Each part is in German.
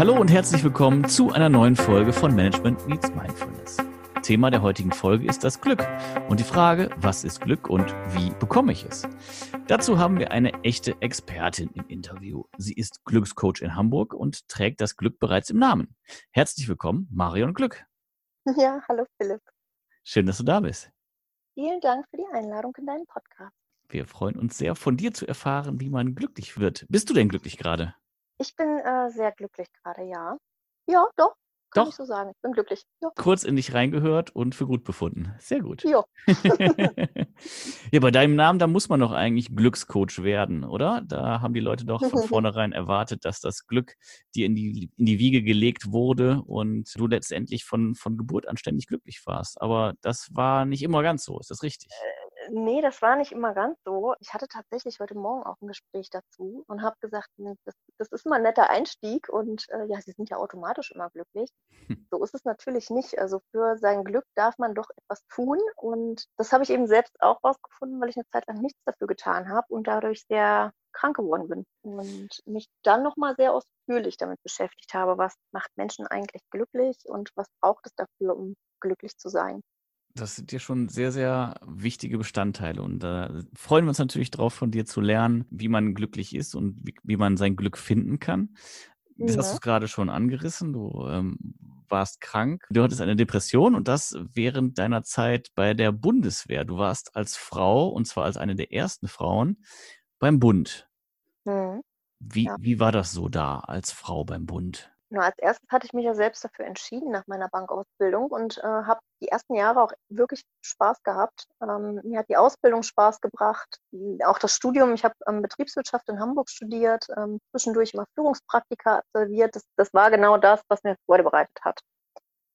Hallo und herzlich willkommen zu einer neuen Folge von Management Meets Mindfulness. Thema der heutigen Folge ist das Glück und die Frage, was ist Glück und wie bekomme ich es? Dazu haben wir eine echte Expertin im Interview. Sie ist Glückscoach in Hamburg und trägt das Glück bereits im Namen. Herzlich willkommen, Marion Glück. Ja, hallo Philipp. Schön, dass du da bist. Vielen Dank für die Einladung in deinen Podcast. Wir freuen uns sehr, von dir zu erfahren, wie man glücklich wird. Bist du denn glücklich gerade? Ich bin äh, sehr glücklich gerade, ja. Ja, doch. Kann Doch. ich so sagen. Ich bin glücklich. Ja. Kurz in dich reingehört und für gut befunden. Sehr gut. Jo. ja, bei deinem Namen, da muss man doch eigentlich Glückscoach werden, oder? Da haben die Leute doch von vornherein erwartet, dass das Glück dir in die, in die Wiege gelegt wurde und du letztendlich von, von Geburt an ständig glücklich warst. Aber das war nicht immer ganz so. Ist das richtig? Nee, das war nicht immer ganz so. Ich hatte tatsächlich heute Morgen auch ein Gespräch dazu und habe gesagt, nee, das, das ist mal ein netter Einstieg und äh, ja, sie sind ja automatisch immer glücklich. Hm. So ist es natürlich nicht. Also für sein Glück darf man doch etwas tun und das habe ich eben selbst auch rausgefunden, weil ich eine Zeit lang nichts dafür getan habe und dadurch sehr krank geworden bin und mich dann nochmal sehr ausführlich damit beschäftigt habe, was macht Menschen eigentlich glücklich und was braucht es dafür, um glücklich zu sein. Das sind ja schon sehr, sehr wichtige Bestandteile. Und da freuen wir uns natürlich drauf, von dir zu lernen, wie man glücklich ist und wie, wie man sein Glück finden kann. Das hast Ja. du gerade schon angerissen. Du ähm, warst krank. Du hattest eine Depression und das während deiner Zeit bei der Bundeswehr. Du warst als Frau, und zwar als eine der ersten Frauen, beim Bund. Mhm. Wie, Ja. wie war das so da als Frau beim Bund? Na, als erstes hatte ich mich ja selbst dafür entschieden nach meiner Bankausbildung und äh, habe die ersten Jahre auch wirklich Spaß gehabt. Ähm, mir hat die Ausbildung Spaß gebracht, auch das Studium. Ich habe ähm, Betriebswirtschaft in Hamburg studiert, ähm, zwischendurch immer Führungspraktika absolviert. Das, das war genau das, was mir Freude bereitet hat.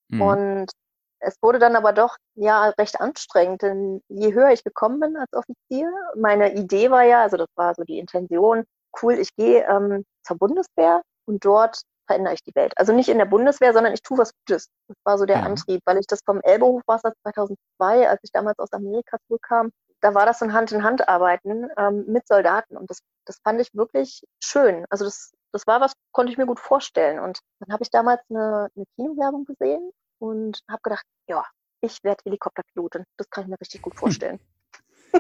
Mhm. Und es wurde dann aber doch ja recht anstrengend, denn je höher ich gekommen bin als Offizier, meine Idee war ja, also das war so die Intention, cool, ich gehe ähm, zur Bundeswehr und dort verändere ich die Welt. Also nicht in der Bundeswehr, sondern ich tue was Gutes. Das war so der Ja. Antrieb, weil ich das vom Elbe-Hochwasser 2002, als ich damals aus Amerika zurückkam, da war das so ein Hand-in-Hand-Arbeiten ähm, mit Soldaten und das, das fand ich wirklich schön. Also das, das war was, konnte ich mir gut vorstellen. Und dann habe ich damals eine, eine Kinowerbung gesehen und habe gedacht, ja, ich werde Helikopterpilotin. Das kann ich mir richtig gut vorstellen.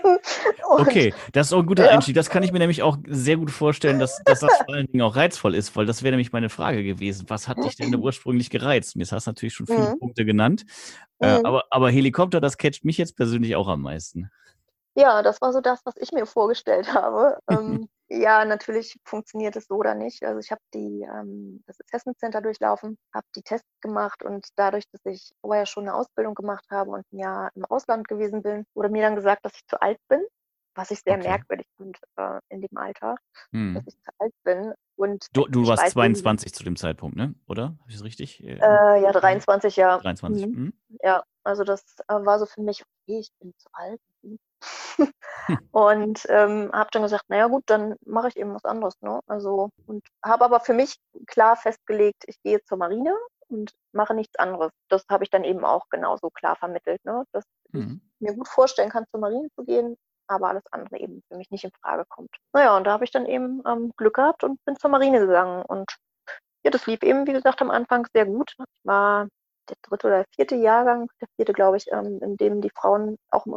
Okay, das ist auch ein guter Ja. Einstieg. Das kann ich mir nämlich auch sehr gut vorstellen, dass, dass das vor allen Dingen auch reizvoll ist, weil das wäre nämlich meine Frage gewesen. Was hat dich denn ursprünglich gereizt? Mir hast du natürlich schon viele Mhm. Punkte genannt. Äh, Mhm. aber, aber Helikopter, das catcht mich jetzt persönlich auch am meisten. Ja, das war so das, was ich mir vorgestellt habe. ähm, ja, natürlich funktioniert es so oder nicht. Also ich habe die ähm, das Assessment Center durchlaufen, habe die Tests gemacht und dadurch, dass ich vorher schon eine Ausbildung gemacht habe und ein Jahr im Ausland gewesen bin, wurde mir dann gesagt, dass ich zu alt bin, was ich sehr Okay. merkwürdig fand äh, in dem Alter, Hm. dass ich zu alt bin. Und Du, du warst weiß, 22 zu dem Zeitpunkt, ne? Oder? Habe ich das richtig? Äh, Äh, ja, 23 Jahre. 23. Mhm. Hm? Ja, also das äh, war so für mich, okay, ich bin zu alt. Und ähm, habe dann gesagt, naja gut, dann mache ich eben was anderes. Ne? Also und habe aber für mich klar festgelegt, ich gehe zur Marine und mache nichts anderes. Das habe ich dann eben auch genauso klar vermittelt, ne? dass ich Hm. mir gut vorstellen kann, zur Marine zu gehen, aber alles andere eben für mich nicht in Frage kommt. Naja, und da habe ich dann eben ähm, Glück gehabt und bin zur Marine gegangen. Und ja, das lief eben, wie gesagt, am Anfang sehr gut. Ich war der dritte oder vierte Jahrgang, der vierte, glaube ich, ähm, in dem die Frauen auch im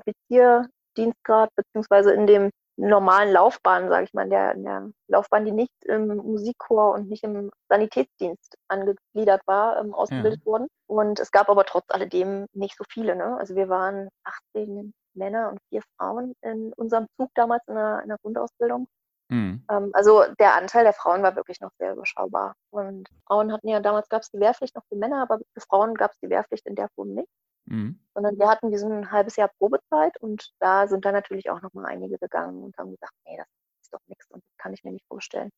Offizierdienstgrad beziehungsweise in dem normalen Laufbahn, sage ich mal, in der, in der Laufbahn, die nicht im Musikchor und nicht im Sanitätsdienst angegliedert war, ähm, ausgebildet wurden. Und es gab aber trotz alledem nicht so viele. Ne? Also wir waren 18 Männer und vier Frauen in unserem Zug damals in der, in der Grundausbildung. Hm. Ähm, also der Anteil der Frauen war wirklich noch sehr überschaubar. Und Frauen hatten ja, damals gab es die Wehrpflicht noch für Männer, aber für Frauen gab es die Wehrpflicht in der Form nicht. Hm. Sondern wir hatten wie so ein halbes Jahr Probezeit und da sind dann natürlich auch nochmal einige gegangen und haben gesagt, nee, das ist doch nichts und das kann ich mir nicht vorstellen.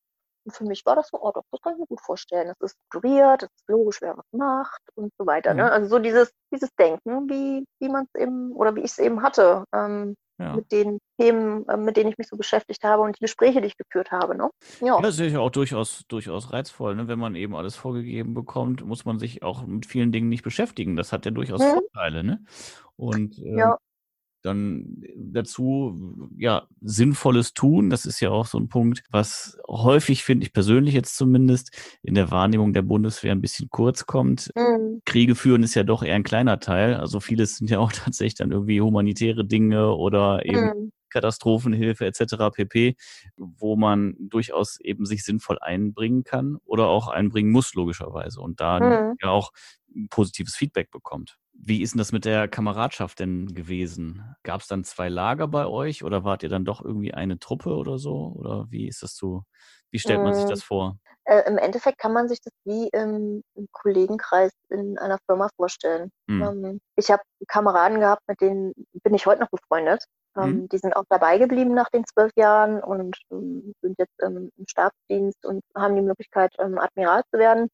Und für mich war das so, oh doch, das kann ich mir gut vorstellen. Es ist strukturiert, es ist logisch, wer was macht und so weiter. Mhm. Ne? Also so dieses, dieses Denken, wie, wie man es eben oder wie ich es eben hatte. Ähm, Ja. mit den Themen, äh, mit denen ich mich so beschäftigt habe und die Gespräche, die ich geführt habe. Ne? Ja. Ja, das ist ja auch durchaus, durchaus reizvoll. Ne? Wenn man eben alles vorgegeben bekommt, muss man sich auch mit vielen Dingen nicht beschäftigen. Das hat ja durchaus Mhm. Vorteile. Ne? Und ähm, Ja. Dann dazu ja sinnvolles tun. Das ist ja auch so ein Punkt, was häufig finde ich persönlich jetzt zumindest in der Wahrnehmung der Bundeswehr ein bisschen kurz kommt. Mhm. Kriege führen ist ja doch eher ein kleiner Teil. Also vieles sind ja auch tatsächlich dann irgendwie humanitäre Dinge oder eben mhm. Katastrophenhilfe etc. pp, wo man durchaus eben sich sinnvoll einbringen kann oder auch einbringen muss logischerweise und da mhm. ja auch positives Feedback bekommt. Wie ist denn das mit der Kameradschaft denn gewesen? Gab es dann zwei Lager bei euch oder wart ihr dann doch irgendwie eine Truppe oder so? Oder wie ist das so? Wie stellt man sich das vor? Äh, Im Endeffekt kann man sich das wie im, im Kollegenkreis in einer Firma vorstellen. Mhm. Ähm, ich habe Kameraden gehabt, mit denen bin ich heute noch befreundet. Ähm, mhm. Die sind auch dabei geblieben nach den zwölf Jahren und ähm, sind jetzt im Stabsdienst und haben die Möglichkeit, ähm, Admiral zu werden.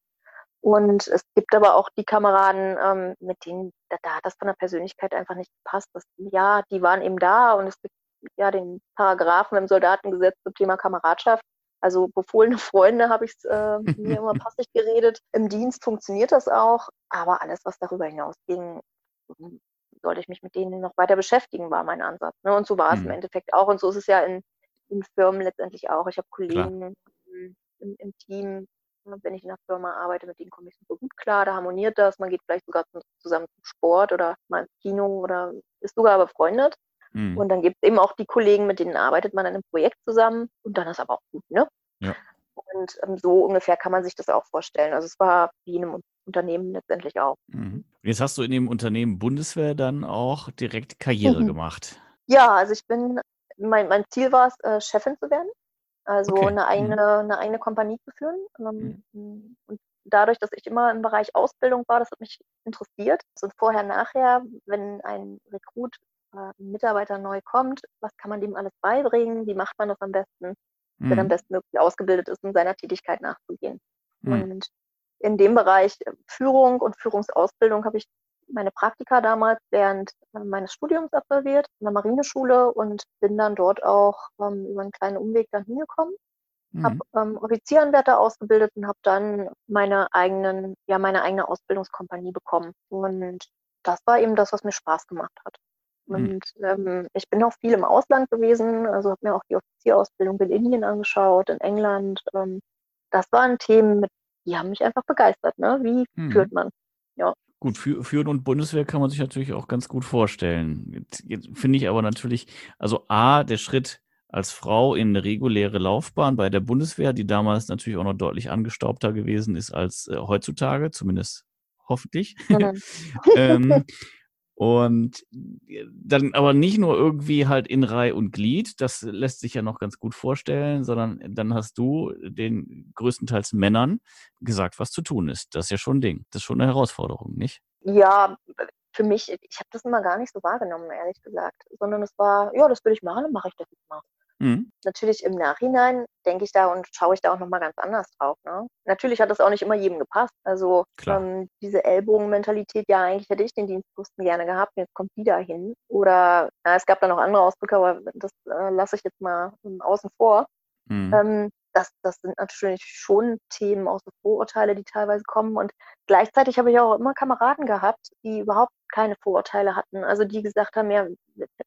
Und es gibt aber auch die Kameraden, ähm, mit denen, da, da, hat das von der Persönlichkeit einfach nicht gepasst. Das, ja, die waren eben da und es gibt ja den Paragraphen im Soldatengesetz zum Thema Kameradschaft. Also befohlene Freunde habe ich äh, mir immer passig geredet. Im Dienst funktioniert das auch, aber alles, was darüber hinausging, hm, sollte ich mich mit denen noch weiter beschäftigen, war mein Ansatz. Ne? Und so war es mhm. im Endeffekt auch. Und so ist es ja in, in Firmen letztendlich auch. Ich habe Kollegen im, im, Team, wenn ich in einer Firma arbeite, mit denen komme ich super gut klar, da harmoniert das, man geht vielleicht sogar zusammen zum Sport oder mal ins Kino oder ist sogar befreundet. Mhm. Und dann gibt es eben auch die Kollegen, mit denen arbeitet man an einem Projekt zusammen und dann ist aber auch gut, ne? Ja. Und ähm, so ungefähr kann man sich das auch vorstellen. Also es war wie in einem Unternehmen letztendlich auch. Mhm. Jetzt hast du in dem Unternehmen Bundeswehr dann auch direkt Karriere mhm. gemacht. Ja, also ich bin, mein, mein Ziel war es, äh, Chefin zu werden. Also okay. eine, eigene, mhm. eine eigene Kompanie zu führen. Ähm, mhm. Und dadurch, dass ich immer im Bereich Ausbildung war, das hat mich interessiert. Und vorher, nachher, wenn ein Rekrut, äh, ein Mitarbeiter neu kommt, was kann man dem alles beibringen? Wie macht man das am besten, mhm. wenn er am bestmöglich ausgebildet ist, um seiner Tätigkeit nachzugehen? Mhm. Und in dem Bereich Führung und Führungsausbildung habe ich meine Praktika damals während äh, meines Studiums absolviert in der Marineschule und bin dann dort auch ähm, über einen kleinen Umweg dann hingekommen. Mhm. Habe ähm, Offizieranwärter ausgebildet und habe dann meine eigenen, ja, meine eigene Ausbildungskompanie bekommen. Und das war eben das, was mir Spaß gemacht hat. Mhm. Und ähm, ich bin auch viel im Ausland gewesen, also habe mir auch die Offizierausbildung in Indien angeschaut, in England. Ähm, das waren Themen, mit, die haben mich einfach begeistert. Ne? Wie mhm. führt man? Ja. Gut, für, Führen und Bundeswehr kann man sich natürlich auch ganz gut vorstellen. Jetzt, jetzt finde ich aber natürlich, also A, der Schritt als Frau in eine reguläre Laufbahn bei der Bundeswehr, die damals natürlich auch noch deutlich angestaubter gewesen ist als äh, heutzutage, zumindest hoffentlich. Ähm, und äh, dann aber nicht nur irgendwie halt in Reihe und Glied, das lässt sich ja noch ganz gut vorstellen, sondern dann hast du den größtenteils Männern gesagt, was zu tun ist. Das ist ja schon ein Ding. Das ist schon eine Herausforderung, nicht? Ja, für mich, ich habe das immer gar nicht so wahrgenommen, ehrlich gesagt, sondern es war, ja, das will ich machen, dann mache ich das jetzt mal. Mhm. Natürlich im Nachhinein denke ich da und schaue ich da auch nochmal ganz anders drauf. Ne? Natürlich hat das auch nicht immer jedem gepasst. Also ähm, diese Ellbogenmentalität, ja, eigentlich hätte ich den Dienstposten gerne gehabt, jetzt kommt die da hin. Oder na, es gab da noch andere Ausdrücke, aber das äh, lasse ich jetzt mal ähm, außen vor. Mhm. Ähm, das, das sind natürlich schon Themen, auch so Vorurteile, die teilweise kommen. Und gleichzeitig habe ich auch immer Kameraden gehabt, die überhaupt keine Vorurteile hatten. Also die gesagt haben, ja,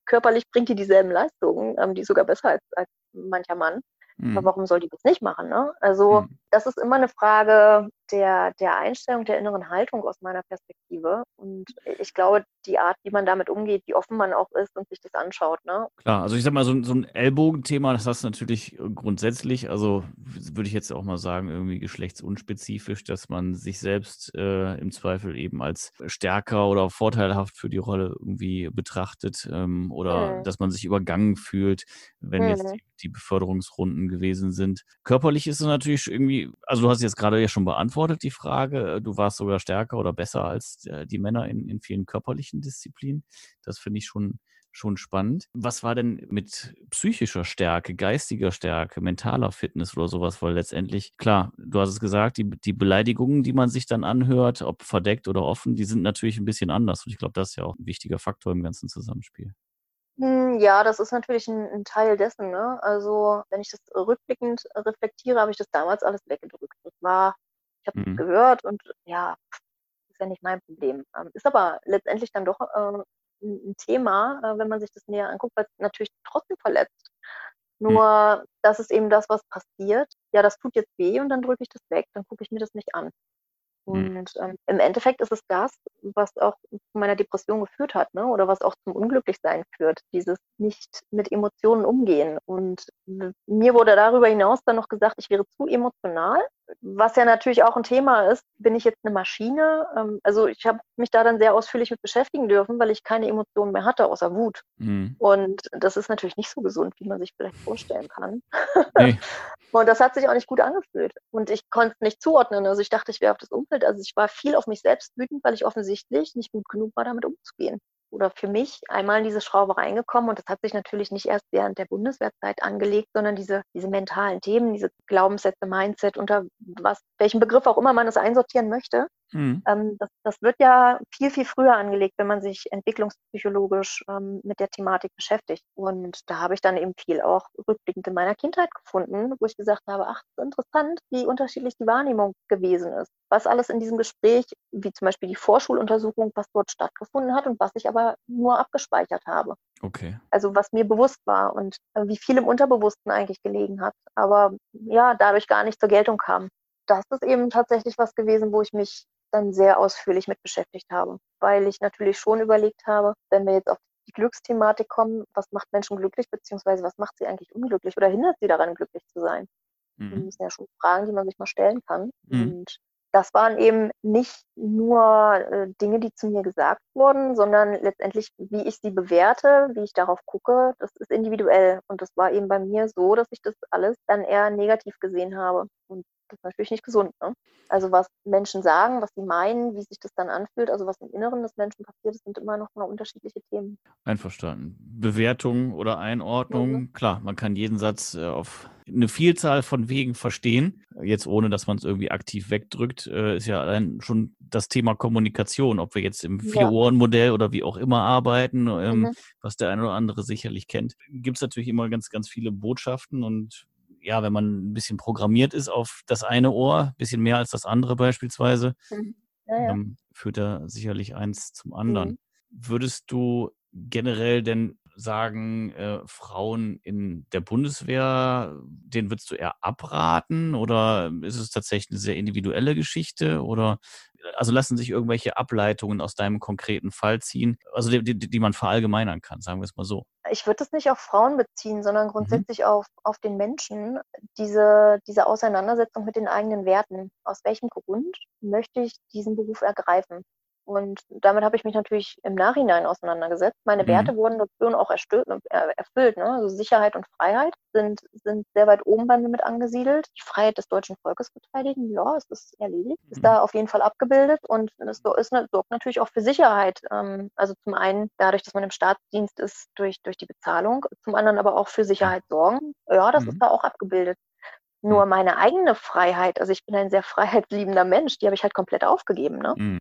körperlich bringt die dieselben Leistungen, ähm, die sogar besser als, als mancher Mann. Mhm. Aber warum soll die das nicht machen? Ne? Also mhm. das ist immer eine Frage der, der Einstellung, der inneren Haltung aus meiner Perspektive. Und ich glaube, die Art, wie man damit umgeht, wie offen man auch ist und sich das anschaut. Ne? Klar, also ich sag mal, so, so ein Ellbogenthema, das hast du natürlich grundsätzlich, also würde ich jetzt auch mal sagen, irgendwie geschlechtsunspezifisch, dass man sich selbst äh, im Zweifel eben als stärker oder vorteilhaft für die Rolle irgendwie betrachtet ähm, oder mhm. dass man sich übergangen fühlt, wenn mhm. jetzt die, die Beförderungsrunden gewesen sind. Körperlich ist es natürlich irgendwie, also du hast jetzt gerade ja schon beantwortet die Frage, du warst sogar stärker oder besser als äh, die Männer in, in vielen körperlichen Disziplinen. Das finde ich schon schon spannend. Was war denn mit psychischer Stärke, geistiger Stärke, mentaler Fitness oder sowas? Weil letztendlich, klar, du hast es gesagt, die, die Beleidigungen, die man sich dann anhört, ob verdeckt oder offen, die sind natürlich ein bisschen anders. Und ich glaube, das ist ja auch ein wichtiger Faktor im ganzen Zusammenspiel. Hm, ja, das ist natürlich ein, ein Teil dessen. Ne? Also, wenn ich das rückblickend reflektiere, habe ich das damals alles weggedrückt. Das war, habe mhm. gehört und ja, ist ja nicht mein Problem. Ähm, ist aber letztendlich dann doch äh, ein Thema, äh, wenn man sich das näher anguckt, weil es natürlich trotzdem verletzt. Hm. Nur, hm. das ist eben das, was passiert. Ja, das tut jetzt weh und dann drücke ich das weg, dann gucke ich mir das nicht an. Mhm. Und ähm, im Endeffekt ist es das, was auch zu meiner Depression geführt hat, ne? oder was auch zum Unglücklichsein führt, dieses nicht mit Emotionen umgehen. Und mir wurde darüber hinaus dann noch gesagt, ich wäre zu emotional, was ja natürlich auch ein Thema ist. Bin ich jetzt eine Maschine? Ähm, also ich habe mich da dann sehr ausführlich mit beschäftigen dürfen, weil ich keine Emotionen mehr hatte, außer Wut. Mhm. Und das ist natürlich nicht so gesund, wie man sich vielleicht vorstellen kann. Nee. Und das hat sich auch nicht gut angefühlt. Und ich konnte es nicht zuordnen. Also ich dachte, ich wäre auf das Umfeld. Also ich war viel auf mich selbst wütend, weil ich offensichtlich nicht gut genug war, damit umzugehen. Oder für mich einmal in diese Schraube reingekommen. Und das hat sich natürlich nicht erst während der Bundeswehrzeit angelegt, sondern diese, diese mentalen Themen, diese Glaubenssätze, Mindset, unter was, welchen Begriff auch immer man es einsortieren möchte. Mhm. Ähm, das, das, wird ja viel, viel früher angelegt, wenn man sich entwicklungspsychologisch ähm, mit der Thematik beschäftigt. Und da habe ich dann eben viel auch rückblickend in meiner Kindheit gefunden, wo ich gesagt habe, ach, das ist interessant, wie unterschiedlich die Wahrnehmung gewesen ist. Was alles in diesem Gespräch, wie zum Beispiel die Vorschuluntersuchung, was dort stattgefunden hat und was ich aber nur abgespeichert habe. Okay. Also was mir bewusst war und äh, wie viel im Unterbewussten eigentlich gelegen hat, aber ja, dadurch gar nicht zur Geltung kam. Das ist eben tatsächlich was gewesen, wo ich mich dann sehr ausführlich mit beschäftigt habe, weil ich natürlich schon überlegt habe, wenn wir jetzt auf die Glücksthematik kommen, was macht Menschen glücklich, beziehungsweise was macht sie eigentlich unglücklich oder hindert sie daran, glücklich zu sein? Mhm. Das sind ja schon Fragen, die man sich mal stellen kann. Mhm. Und das waren eben nicht nur äh, Dinge, die zu mir gesagt wurden, sondern letztendlich, wie ich sie bewerte, wie ich darauf gucke, das ist individuell. Und das war eben bei mir so, dass ich das alles dann eher negativ gesehen habe. Und das ist natürlich nicht gesund. Ne? Also was Menschen sagen, was sie meinen, wie sich das dann anfühlt, also was im Inneren des Menschen passiert, das sind immer noch mal unterschiedliche Themen. Einverstanden. Bewertung oder Einordnung, mhm. klar, man kann jeden Satz äh, auf eine Vielzahl von Wegen verstehen, jetzt ohne, dass man es irgendwie aktiv wegdrückt, äh, ist ja allein schon das Thema Kommunikation, ob wir jetzt im Vier-Ohren-Modell oder wie auch immer arbeiten, ähm, mhm. was der eine oder andere sicherlich kennt. Gibt es natürlich immer ganz, ganz viele Botschaften und ja, wenn man ein bisschen programmiert ist auf das eine Ohr, ein bisschen mehr als das andere beispielsweise, mhm. ja, ja. Ähm, führt da sicherlich eins zum anderen. Mhm. Würdest du generell denn sagen, äh, Frauen in der Bundeswehr, denen würdest du eher abraten oder ist es tatsächlich eine sehr individuelle Geschichte oder also lassen sich irgendwelche Ableitungen aus deinem konkreten Fall ziehen, also die, die, die man verallgemeinern kann, sagen wir es mal so. Ich würde es nicht auf Frauen beziehen, sondern mhm. grundsätzlich mhm. auf, auf den Menschen, diese, diese Auseinandersetzung mit den eigenen Werten. Aus welchem Grund möchte ich diesen Beruf ergreifen? Und damit habe ich mich natürlich im Nachhinein auseinandergesetzt. Meine mhm. Werte wurden dort auch äh, erfüllt. Ne? Also Sicherheit und Freiheit sind, sind sehr weit oben bei mir mit angesiedelt. Die Freiheit des deutschen Volkes verteidigen, ja, es ist erledigt, ist mhm. da auf jeden Fall abgebildet und es ist, sorgt natürlich auch für Sicherheit. Ähm, also zum einen dadurch, dass man im Staatsdienst ist, durch, durch die Bezahlung, zum anderen aber auch für Sicherheit sorgen. Ja, das mhm. ist da auch abgebildet. Nur mhm. meine eigene Freiheit, also ich bin ein sehr freiheitsliebender Mensch, die habe ich halt komplett aufgegeben. Ne?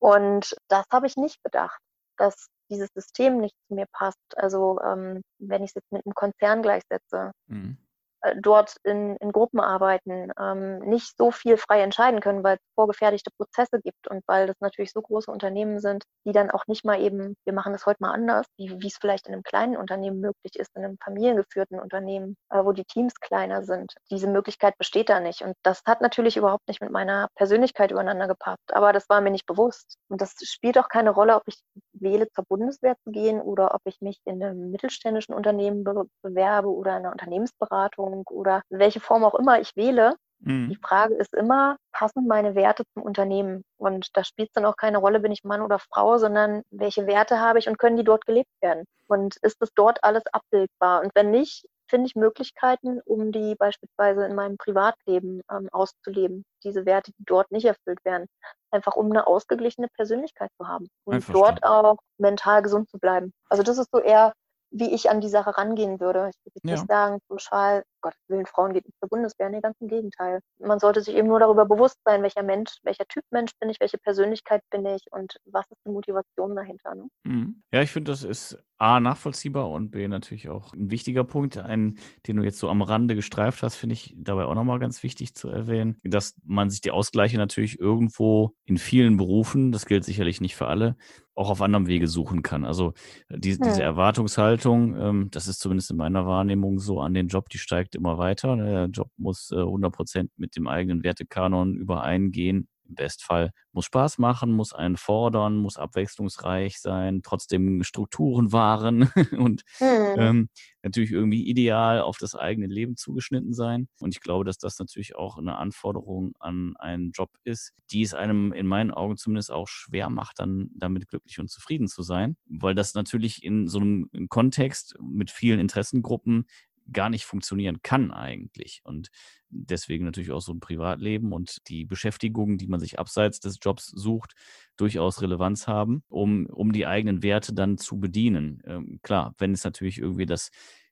Und das habe ich nicht bedacht, dass dieses System nicht zu mir passt. Also ähm, wenn ich es jetzt mit einem Konzern gleichsetze, mhm. Äh, dort in, in Gruppen arbeiten, ähm, nicht so viel frei entscheiden können, weil es vorgefertigte Prozesse gibt und weil das natürlich so große Unternehmen sind, die dann auch nicht mal eben, wir machen das heute mal anders, wie, wie es vielleicht in einem kleinen Unternehmen möglich ist, in einem familiengeführten Unternehmen, äh, wo die Teams kleiner sind. Diese Möglichkeit besteht da nicht. Und das hat natürlich überhaupt nicht mit meiner Persönlichkeit übereinander gepasst. Aber das war mir nicht bewusst. Und das spielt auch keine Rolle, ob ich wähle, zur Bundeswehr zu gehen oder ob ich mich in einem mittelständischen Unternehmen be bewerbe oder in einer Unternehmensberatung Ernährung oder welche Form auch immer ich wähle. Mhm. Die Frage ist immer, passen meine Werte zum Unternehmen? Und da spielt es dann auch keine Rolle, bin ich Mann oder Frau, sondern welche Werte habe ich und können die dort gelebt werden? Und ist das dort alles abbildbar? Und wenn nicht, finde ich Möglichkeiten, um die beispielsweise in meinem Privatleben ähm, auszuleben. Diese Werte, die dort nicht erfüllt werden. Einfach um eine ausgeglichene Persönlichkeit zu haben und dort auch mental gesund zu bleiben. Also das ist so eher wie ich an die Sache rangehen würde. Ich würde ja. nicht sagen, pauschal, Gott Willen, Frauen geht nicht zur Bundeswehr. Nee, ganz im Gegenteil. Man sollte sich eben nur darüber bewusst sein, welcher Mensch, welcher Typ Mensch bin ich, welche Persönlichkeit bin ich und was ist die Motivation dahinter. Ne? Mhm. Ja, ich finde, das ist A, nachvollziehbar und B, natürlich auch ein wichtiger Punkt. Einen, den du jetzt so am Rande gestreift hast, finde ich dabei auch nochmal ganz wichtig zu erwähnen, dass man sich die Ausgleiche natürlich irgendwo in vielen Berufen, das gilt sicherlich nicht für alle, auch auf anderem Wege suchen kann. Also die, diese hm. Erwartungshaltung, ähm, das ist zumindest in meiner Wahrnehmung so an den Job, die steigt immer weiter. Der Job muss äh, 100 Prozent mit dem eigenen Wertekanon übereingehen im Bestfall muss Spaß machen, muss einen fordern, muss abwechslungsreich sein, trotzdem Strukturen wahren und mhm. ähm, natürlich irgendwie ideal auf das eigene Leben zugeschnitten sein. Und ich glaube, dass das natürlich auch eine Anforderung an einen Job ist, die es einem in meinen Augen zumindest auch schwer macht, dann damit glücklich und zufrieden zu sein, weil das natürlich in so einem Kontext mit vielen Interessengruppen gar nicht funktionieren kann eigentlich. Und deswegen natürlich auch so ein Privatleben und die Beschäftigungen, die man sich abseits des Jobs sucht, durchaus Relevanz haben, um, um die eigenen Werte dann zu bedienen. Ähm, klar, wenn es natürlich irgendwie das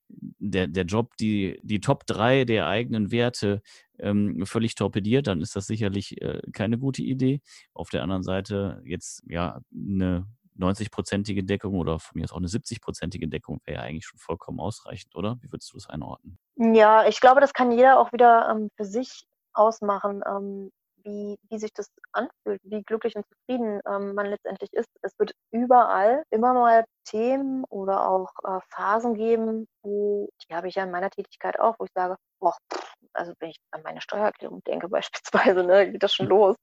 der, der Job die, die Top 3 der eigenen Werte ähm, völlig torpediert, dann ist das sicherlich äh, keine gute Idee. Auf der anderen Seite jetzt ja eine 90-prozentige Deckung oder von mir aus auch eine 70-prozentige Deckung wäre ja eigentlich schon vollkommen ausreichend, oder? Wie würdest du das einordnen? Ja, ich glaube, das kann jeder auch wieder ähm, für sich ausmachen, ähm, wie, wie sich das anfühlt, wie glücklich und zufrieden ähm, man letztendlich ist. Es wird überall immer mal Themen oder auch äh, Phasen geben, wo, die habe ich ja in meiner Tätigkeit auch, wo ich sage, boah, also wenn ich an meine Steuererklärung denke beispielsweise, ne, geht das schon hm. los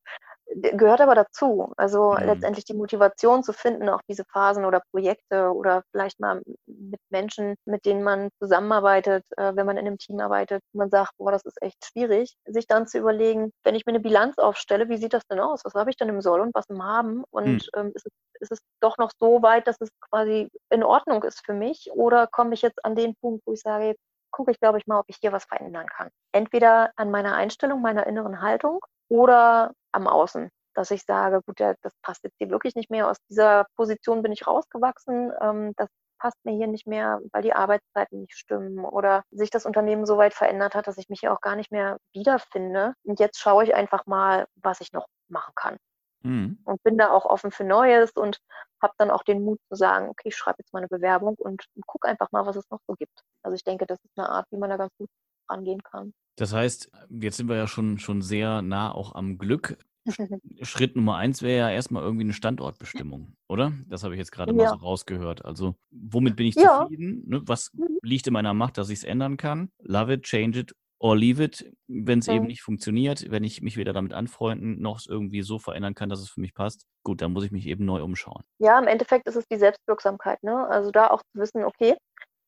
gehört aber dazu. Also mhm. letztendlich die Motivation zu finden, auch diese Phasen oder Projekte oder vielleicht mal mit Menschen, mit denen man zusammenarbeitet, äh, wenn man in einem Team arbeitet, man sagt, boah, das ist echt schwierig, sich dann zu überlegen, wenn ich mir eine Bilanz aufstelle, wie sieht das denn aus? Was habe ich denn im Soll und was im Haben? Und mhm. ähm, ist, es, ist es doch noch so weit, dass es quasi in Ordnung ist für mich? Oder komme ich jetzt an den Punkt, wo ich sage, jetzt gucke ich, glaube ich, mal, ob ich hier was verändern kann. Entweder an meiner Einstellung, meiner inneren Haltung oder am Außen, dass ich sage, gut, das passt jetzt hier wirklich nicht mehr. Aus dieser Position bin ich rausgewachsen. Ähm, das passt mir hier nicht mehr, weil die Arbeitszeiten nicht stimmen oder sich das Unternehmen so weit verändert hat, dass ich mich hier auch gar nicht mehr wiederfinde. Und jetzt schaue ich einfach mal, was ich noch machen kann. Mhm. Und bin da auch offen für Neues und habe dann auch den Mut zu sagen, okay, ich schreibe jetzt mal eine Bewerbung und, und gucke einfach mal, was es noch so gibt. Also ich denke, das ist eine Art, wie man da ganz gut rangehen kann. Das heißt, jetzt sind wir ja schon, schon sehr nah auch am Glück. Schritt Nummer eins wäre ja erstmal irgendwie eine Standortbestimmung, oder? Das habe ich jetzt gerade ja. mal so rausgehört. Also, womit bin ich ja. zufrieden? Ne? Was mhm. liegt in meiner Macht, dass ich es ändern kann? Love it, change it or leave it. Wenn es mhm. eben nicht funktioniert, wenn ich mich weder damit anfreunden noch es irgendwie so verändern kann, dass es für mich passt, gut, dann muss ich mich eben neu umschauen. Ja, im Endeffekt ist es die Selbstwirksamkeit. Ne? Also da auch zu wissen, okay,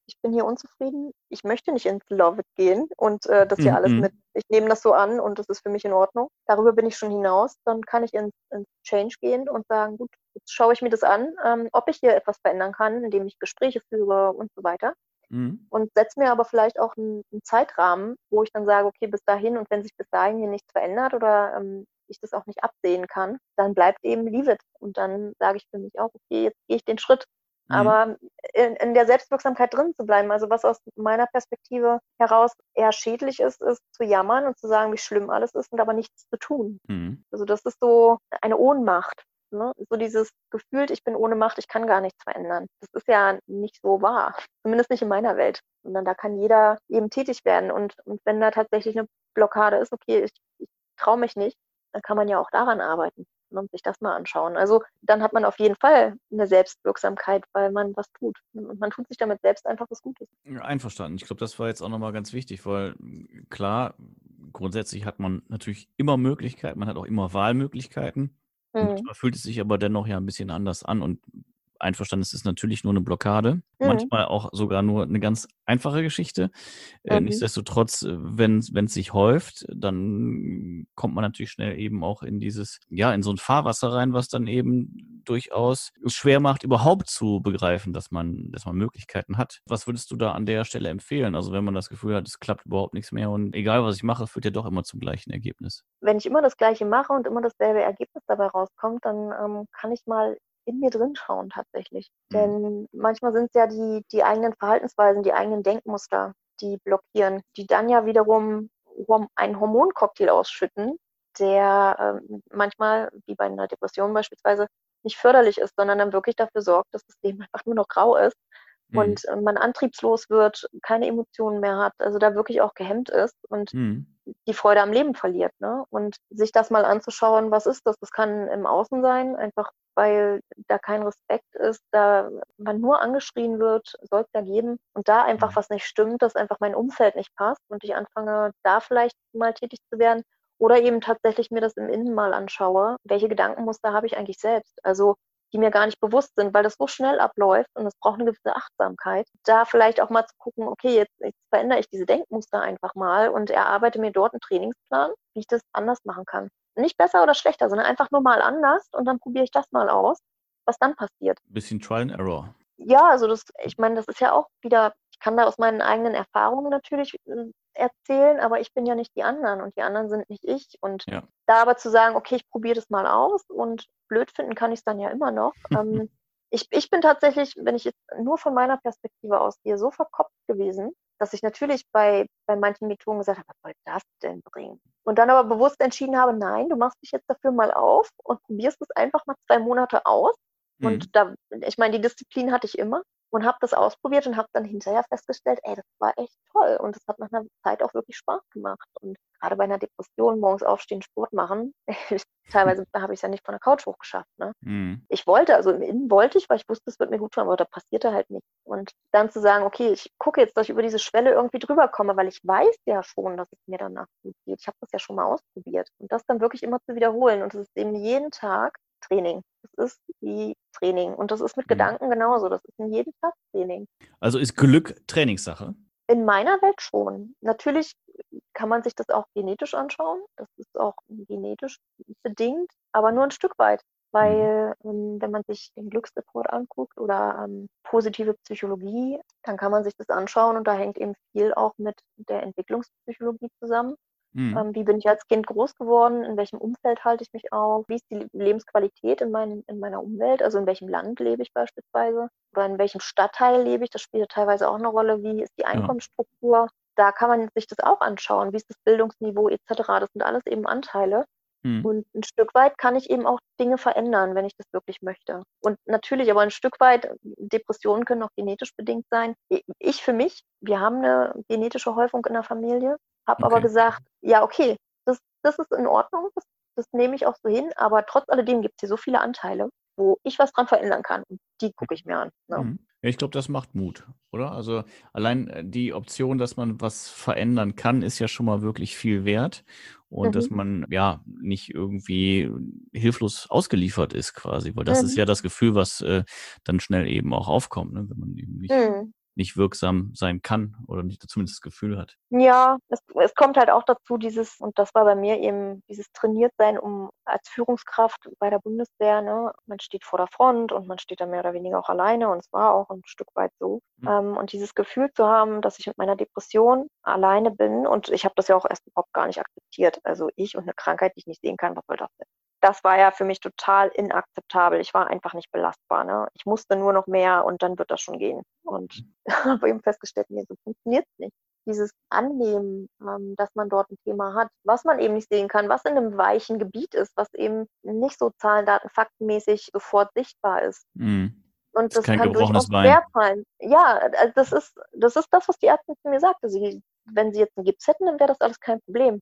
ich bin hier unzufrieden, ich möchte nicht ins Love It gehen und äh, das hier mhm. alles mit, ich nehme das so an und das ist für mich in Ordnung. Darüber bin ich schon hinaus, dann kann ich ins, ins Change gehen und sagen, gut, jetzt schaue ich mir das an, ähm, ob ich hier etwas verändern kann, indem ich Gespräche führe und so weiter. Mhm. Und setze mir aber vielleicht auch einen, einen, Zeitrahmen, wo ich dann sage, okay, bis dahin und wenn sich bis dahin hier nichts verändert oder ähm, ich das auch nicht absehen kann, dann bleibt eben Leave it. Und dann sage ich für mich auch, okay, jetzt gehe ich den Schritt Mhm. Aber in, in, der Selbstwirksamkeit drin zu bleiben, also was aus meiner Perspektive heraus eher schädlich ist, ist zu jammern und zu sagen, wie schlimm alles ist und aber nichts zu tun. Mhm. Also das ist so eine Ohnmacht. Ne? So dieses Gefühl, ich bin ohne Macht, ich kann gar nichts verändern. Das ist ja nicht so wahr. Zumindest nicht in meiner Welt. Sondern da kann jeder eben tätig werden. Und, und wenn da tatsächlich eine Blockade ist, okay, ich, ich traue mich nicht, dann kann man ja auch daran arbeiten und sich das mal anschauen. Also dann hat man auf jeden Fall eine Selbstwirksamkeit, weil man was tut. Und man tut sich damit selbst einfach was Gutes. Einverstanden. Ich glaube, das war jetzt auch nochmal ganz wichtig, weil klar, grundsätzlich hat man natürlich immer Möglichkeiten, man hat auch immer Wahlmöglichkeiten. Mhm. Manchmal fühlt es sich aber dennoch ja ein bisschen anders an und einverstanden, es ist natürlich nur eine Blockade, mhm. manchmal auch sogar nur eine ganz einfache Geschichte. Äh, mhm. nichtsdestotrotz, äh, wenn es sich häuft, dann kommt man natürlich schnell eben auch in dieses, ja, in so ein Fahrwasser rein, was dann eben durchaus schwer macht, überhaupt zu begreifen, dass man, dass man Möglichkeiten hat. Was würdest du da an der Stelle empfehlen? Also wenn man das Gefühl hat, es klappt überhaupt nichts mehr und egal was ich mache, führt ja doch immer zum gleichen Ergebnis. Wenn ich immer das Gleiche mache und immer dasselbe Ergebnis dabei rauskommt, dann ähm, kann ich mal in mir drin schauen tatsächlich. Mhm. Denn manchmal sind es ja die, die eigenen Verhaltensweisen, die eigenen Denkmuster, die blockieren, die dann ja wiederum einen Hormoncocktail ausschütten, der äh, manchmal, wie bei einer Depression beispielsweise, nicht förderlich ist, sondern dann wirklich dafür sorgt, dass das Leben einfach nur noch grau ist mhm. und äh, man antriebslos wird, keine Emotionen mehr hat, also da wirklich auch gehemmt ist und mhm. die Freude am Leben verliert. Ne? Und sich das mal anzuschauen, was ist das? Das kann im Außen sein, einfach weil da kein Respekt ist, da man nur angeschrien wird, soll es da geben und da einfach Mhm. was nicht stimmt, dass einfach mein Umfeld nicht passt und ich anfange, da vielleicht mal tätig zu werden oder eben tatsächlich mir das im Innen mal anschaue, welche Gedankenmuster habe ich eigentlich selbst? Also die mir gar nicht bewusst sind, weil das so schnell abläuft und es braucht eine gewisse Achtsamkeit. Da vielleicht auch mal zu gucken, okay, jetzt, jetzt verändere ich diese Denkmuster einfach mal und erarbeite mir dort einen Trainingsplan, wie ich das anders machen kann. Nicht besser oder schlechter, sondern einfach nur mal anders und dann probiere ich das mal aus, was dann passiert. Bisschen Trial and Error. Ja, also das, ich meine, das ist ja auch wieder, ich kann da aus meinen eigenen Erfahrungen natürlich äh, erzählen, aber ich bin ja nicht die anderen und die anderen sind nicht ich. Und Ja. da aber zu sagen, okay, ich probiere das mal aus und blöd finden kann ich es dann ja immer noch. ähm, ich, ich bin tatsächlich, wenn ich jetzt nur von meiner Perspektive ausgehe, so verkopft gewesen, dass ich natürlich bei, bei manchen Methoden gesagt habe, was soll das denn bringen? Und dann aber bewusst entschieden habe, nein, du machst dich jetzt dafür mal auf und probierst es einfach mal zwei Monate aus. Mhm. Und da, ich meine, die Disziplin hatte ich immer und habe das ausprobiert und habe dann hinterher festgestellt, ey, das war echt toll und es hat nach einer Zeit auch wirklich Spaß gemacht. Und gerade bei einer Depression morgens aufstehen, Sport machen, teilweise habe ich es ja nicht von der Couch hochgeschafft. Ne? Mhm. Ich wollte, also im Innen wollte ich, weil ich wusste, es wird mir gut tun, aber da passierte halt nichts. Und dann zu sagen, okay, ich gucke jetzt, dass ich über diese Schwelle irgendwie drüber komme, weil ich weiß ja schon, dass es mir danach gut geht. Ich habe das ja schon mal ausprobiert. Und das dann wirklich immer zu wiederholen. Und es ist eben jeden Tag Training. Das ist wie Training. Und das ist mit Mhm. Gedanken genauso. Das ist in jedem Tag Training. Also ist Glück Trainingssache? In meiner Welt schon. Natürlich kann man sich das auch genetisch anschauen. Das ist auch genetisch bedingt, aber nur ein Stück weit. Weil ähm, wenn man sich den Glücksreport anguckt oder ähm, positive Psychologie, dann kann man sich das anschauen und da hängt eben viel auch mit der Entwicklungspsychologie zusammen. Mhm. Ähm, wie bin ich als Kind groß geworden? In welchem Umfeld halte ich mich auf? Wie ist die Lebensqualität in, mein, in meiner Umwelt? Also in welchem Land lebe ich beispielsweise? Oder in welchem Stadtteil lebe ich? Das spielt ja teilweise auch eine Rolle. Wie ist die Einkommensstruktur? Da kann man sich das auch anschauen. Wie ist das Bildungsniveau etc.? Das sind alles eben Anteile. Mhm. Und ein Stück weit kann ich eben auch Dinge verändern, wenn ich das wirklich möchte. Und natürlich, aber ein Stück weit, Depressionen können auch genetisch bedingt sein. Ich für mich, wir haben eine genetische Häufung in der Familie, habe aber Okay. gesagt, ja, okay, das, das ist in Ordnung, das, das nehme ich auch so hin, aber trotz alledem gibt es hier so viele Anteile, wo ich was dran verändern kann. Und die gucke ich mir an. Ne? Mhm. Ja, ich glaube, das macht Mut, oder? Also allein äh, die Option, dass man was verändern kann, ist ja schon mal wirklich viel wert. Und Mhm. dass man ja nicht irgendwie hilflos ausgeliefert ist, quasi. Weil das ist Mhm. ja das Gefühl, was äh, dann schnell eben auch aufkommt, ne? wenn man eben nicht, Mhm. Nicht wirksam sein kann oder nicht zumindest das Gefühl hat. Ja, es, es kommt halt auch dazu, dieses, und das war bei mir eben dieses trainiert sein, um als Führungskraft bei der Bundeswehr, ne, man steht vor der Front und man steht da mehr oder weniger auch alleine und es war auch ein Stück weit so. Mhm. Ähm, und dieses Gefühl zu haben, dass ich mit meiner Depression alleine bin und ich habe das ja auch erst überhaupt gar nicht akzeptiert. Also ich und eine Krankheit, die ich nicht sehen kann, was soll das denn? Das war ja für mich total inakzeptabel. Ich war einfach nicht belastbar. Ne? Ich musste nur noch mehr und dann wird das schon gehen. Und habe eben festgestellt, nee, so funktioniert es nicht dieses Annehmen, ähm, dass man dort ein Thema hat, was man eben nicht sehen kann, was in einem weichen Gebiet ist, was eben nicht so Zahlen, Daten, Faktenmäßig sofort sichtbar ist. Mhm. Und das kein kann durchaus Bein. schwerfallen. Ja, also das ist, das ist das, was die Ärztin zu mir sagte. Sie, wenn sie jetzt einen Gips hätten, dann wäre das alles kein Problem.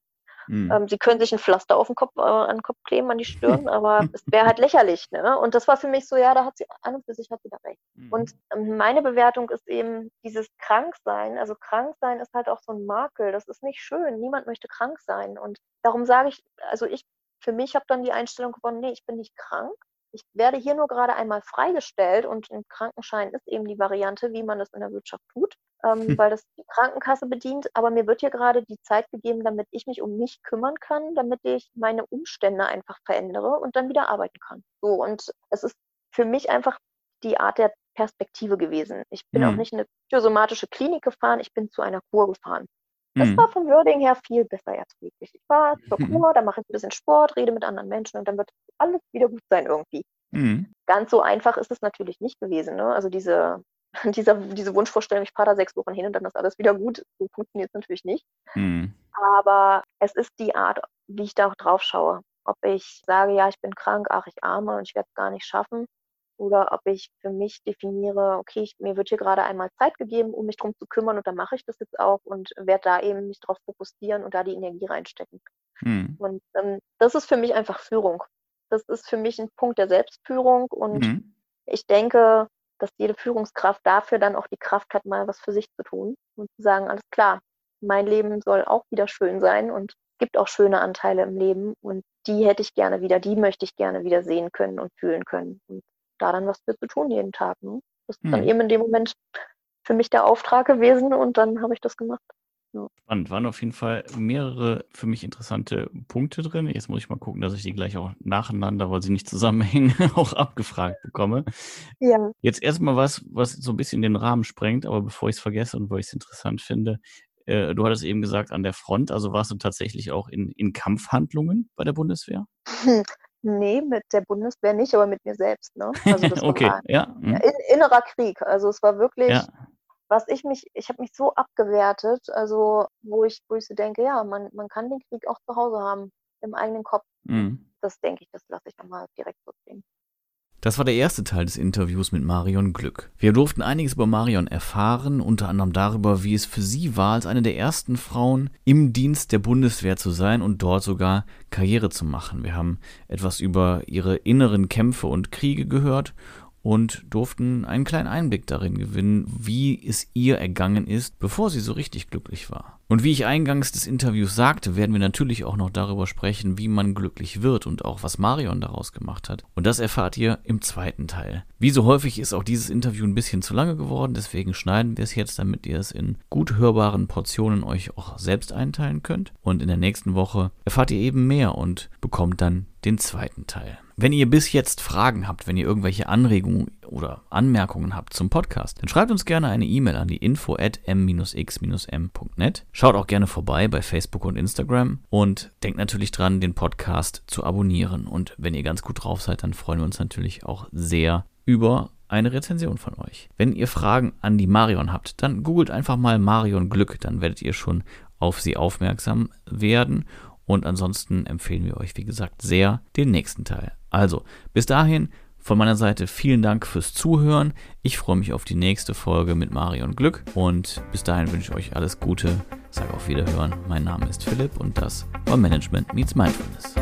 Mhm. Ähm, sie können sich ein Pflaster auf den Kopf, äh, an den Kopf kleben, an die Stirn, aber es wäre halt lächerlich. Ne? Und das war für mich so, ja, da hat sie an und für sich hat sie da recht. Mhm. Und ähm, meine Bewertung ist eben dieses Kranksein. Also Kranksein ist halt auch so ein Makel. Das ist nicht schön. Niemand möchte krank sein. Und darum sage ich, also ich für mich habe dann die Einstellung gewonnen, nee, ich bin nicht krank. Ich werde hier nur gerade einmal freigestellt und ein Krankenschein ist eben die Variante, wie man das in der Wirtschaft tut, ähm, Hm. weil das die Krankenkasse bedient. Aber mir wird hier gerade die Zeit gegeben, damit ich mich um mich kümmern kann, damit ich meine Umstände einfach verändere und dann wieder arbeiten kann. So, und es ist für mich einfach die Art der Perspektive gewesen. Ich bin auch Hm. nicht in eine psychosomatische Klinik gefahren, ich bin zu einer Kur gefahren. Das Mhm. war vom Wording her viel besser erträglich. Ich war zur. Kur, da mache ich ein bisschen Sport, rede mit anderen Menschen und dann wird alles wieder gut sein irgendwie. Mhm. Ganz so einfach ist es natürlich nicht gewesen. Ne? Also diese, dieser, diese Wunschvorstellung, ich fahre da sechs Wochen hin und dann ist alles wieder gut, so funktioniert es natürlich nicht. Mhm. Aber es ist die Art, wie ich da auch drauf schaue. Ob ich sage, ja, ich bin krank, ach, ich arme und ich werde es gar nicht schaffen. Oder ob ich für mich definiere, okay, ich, mir wird hier gerade einmal Zeit gegeben, um mich drum zu kümmern und dann mache ich das jetzt auch und werde da eben mich drauf fokussieren und da die Energie reinstecken. Mhm. Und ähm, das ist für mich einfach Führung. das ist für mich ein Punkt der Selbstführung und mhm. ich denke, dass jede Führungskraft dafür dann auch die Kraft hat, mal was für sich zu tun und zu sagen, alles klar, mein Leben soll auch wieder schön sein und es gibt auch schöne Anteile im Leben und die hätte ich gerne wieder, die möchte ich gerne wieder sehen können und fühlen können und da dann was für zu tun jeden Tag. Ne? Das ist mhm. dann eben in dem Moment für mich der Auftrag gewesen und dann habe ich das gemacht. Ja. Spannend. Waren auf jeden Fall mehrere für mich interessante Punkte drin. Jetzt muss ich mal gucken, dass ich die gleich auch nacheinander, weil sie nicht zusammenhängen, auch abgefragt bekomme. Ja. Jetzt erstmal was, was so ein bisschen den Rahmen sprengt, aber bevor ich es vergesse und weil ich es interessant finde, äh, du hattest eben gesagt, an der Front, also warst du tatsächlich auch in, in Kampfhandlungen bei der Bundeswehr? Hm. Nee, mit der Bundeswehr nicht, aber mit mir selbst. Ne? Also das okay, war ja. Hm. In, innerer Krieg. Also es war wirklich, ja was ich mich, ich habe mich so abgewertet, also wo ich, wo ich so denke, ja, man, man kann den Krieg auch zu Hause haben, im eigenen Kopf. Mhm. Das denke ich, das lasse ich nochmal direkt so stehen. Das war der erste Teil des Interviews mit Marion Glück. Wir durften einiges über Marion erfahren, unter anderem darüber, wie es für sie war, als eine der ersten Frauen im Dienst der Bundeswehr zu sein und dort sogar Karriere zu machen. Wir haben etwas über ihre inneren Kämpfe und Kriege gehört und durften einen kleinen Einblick darin gewinnen, wie es ihr ergangen ist, bevor sie so richtig glücklich war. Und wie ich eingangs des Interviews sagte, werden wir natürlich auch noch darüber sprechen, wie man glücklich wird und auch was Marion daraus gemacht hat. Und das erfahrt ihr im zweiten Teil. Wie so häufig ist auch dieses Interview ein bisschen zu lange geworden, deswegen schneiden wir es jetzt, damit ihr es in gut hörbaren Portionen euch auch selbst einteilen könnt. Und in der nächsten Woche erfahrt ihr eben mehr und bekommt dann den zweiten Teil. Wenn ihr bis jetzt Fragen habt, wenn ihr irgendwelche Anregungen oder Anmerkungen habt zum Podcast, dann schreibt uns gerne eine E-Mail an die info at m-x-m.net. Schaut auch gerne vorbei bei Facebook und Instagram und denkt natürlich dran, den Podcast zu abonnieren. Und wenn ihr ganz gut drauf seid, dann freuen wir uns natürlich auch sehr über eine Rezension von euch. Wenn ihr Fragen an die Marion habt, dann googelt einfach mal Marion Glück, dann werdet ihr schon auf sie aufmerksam werden. Und ansonsten empfehlen wir euch, wie gesagt, sehr den nächsten Teil. Also, bis dahin von meiner Seite vielen Dank fürs Zuhören. Ich freue mich auf die nächste Folge mit Marion Glück und bis dahin wünsche ich euch alles Gute. Sage auf Wiederhören. Mein Name ist Philipp und das war Management Meets Mindfulness.